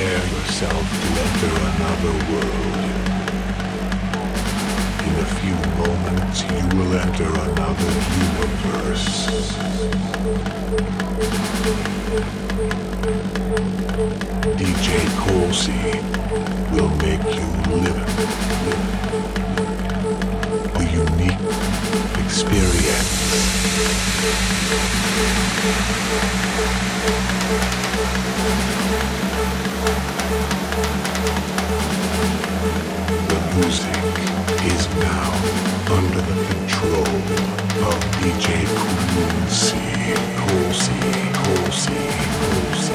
Prepare yourself to enter another world. In a few moments, you will enter another universe. DJ Colsey will make you live a unique experience. Music is now under the control of DJ Colsey, Colsey, Colsey, Colsey,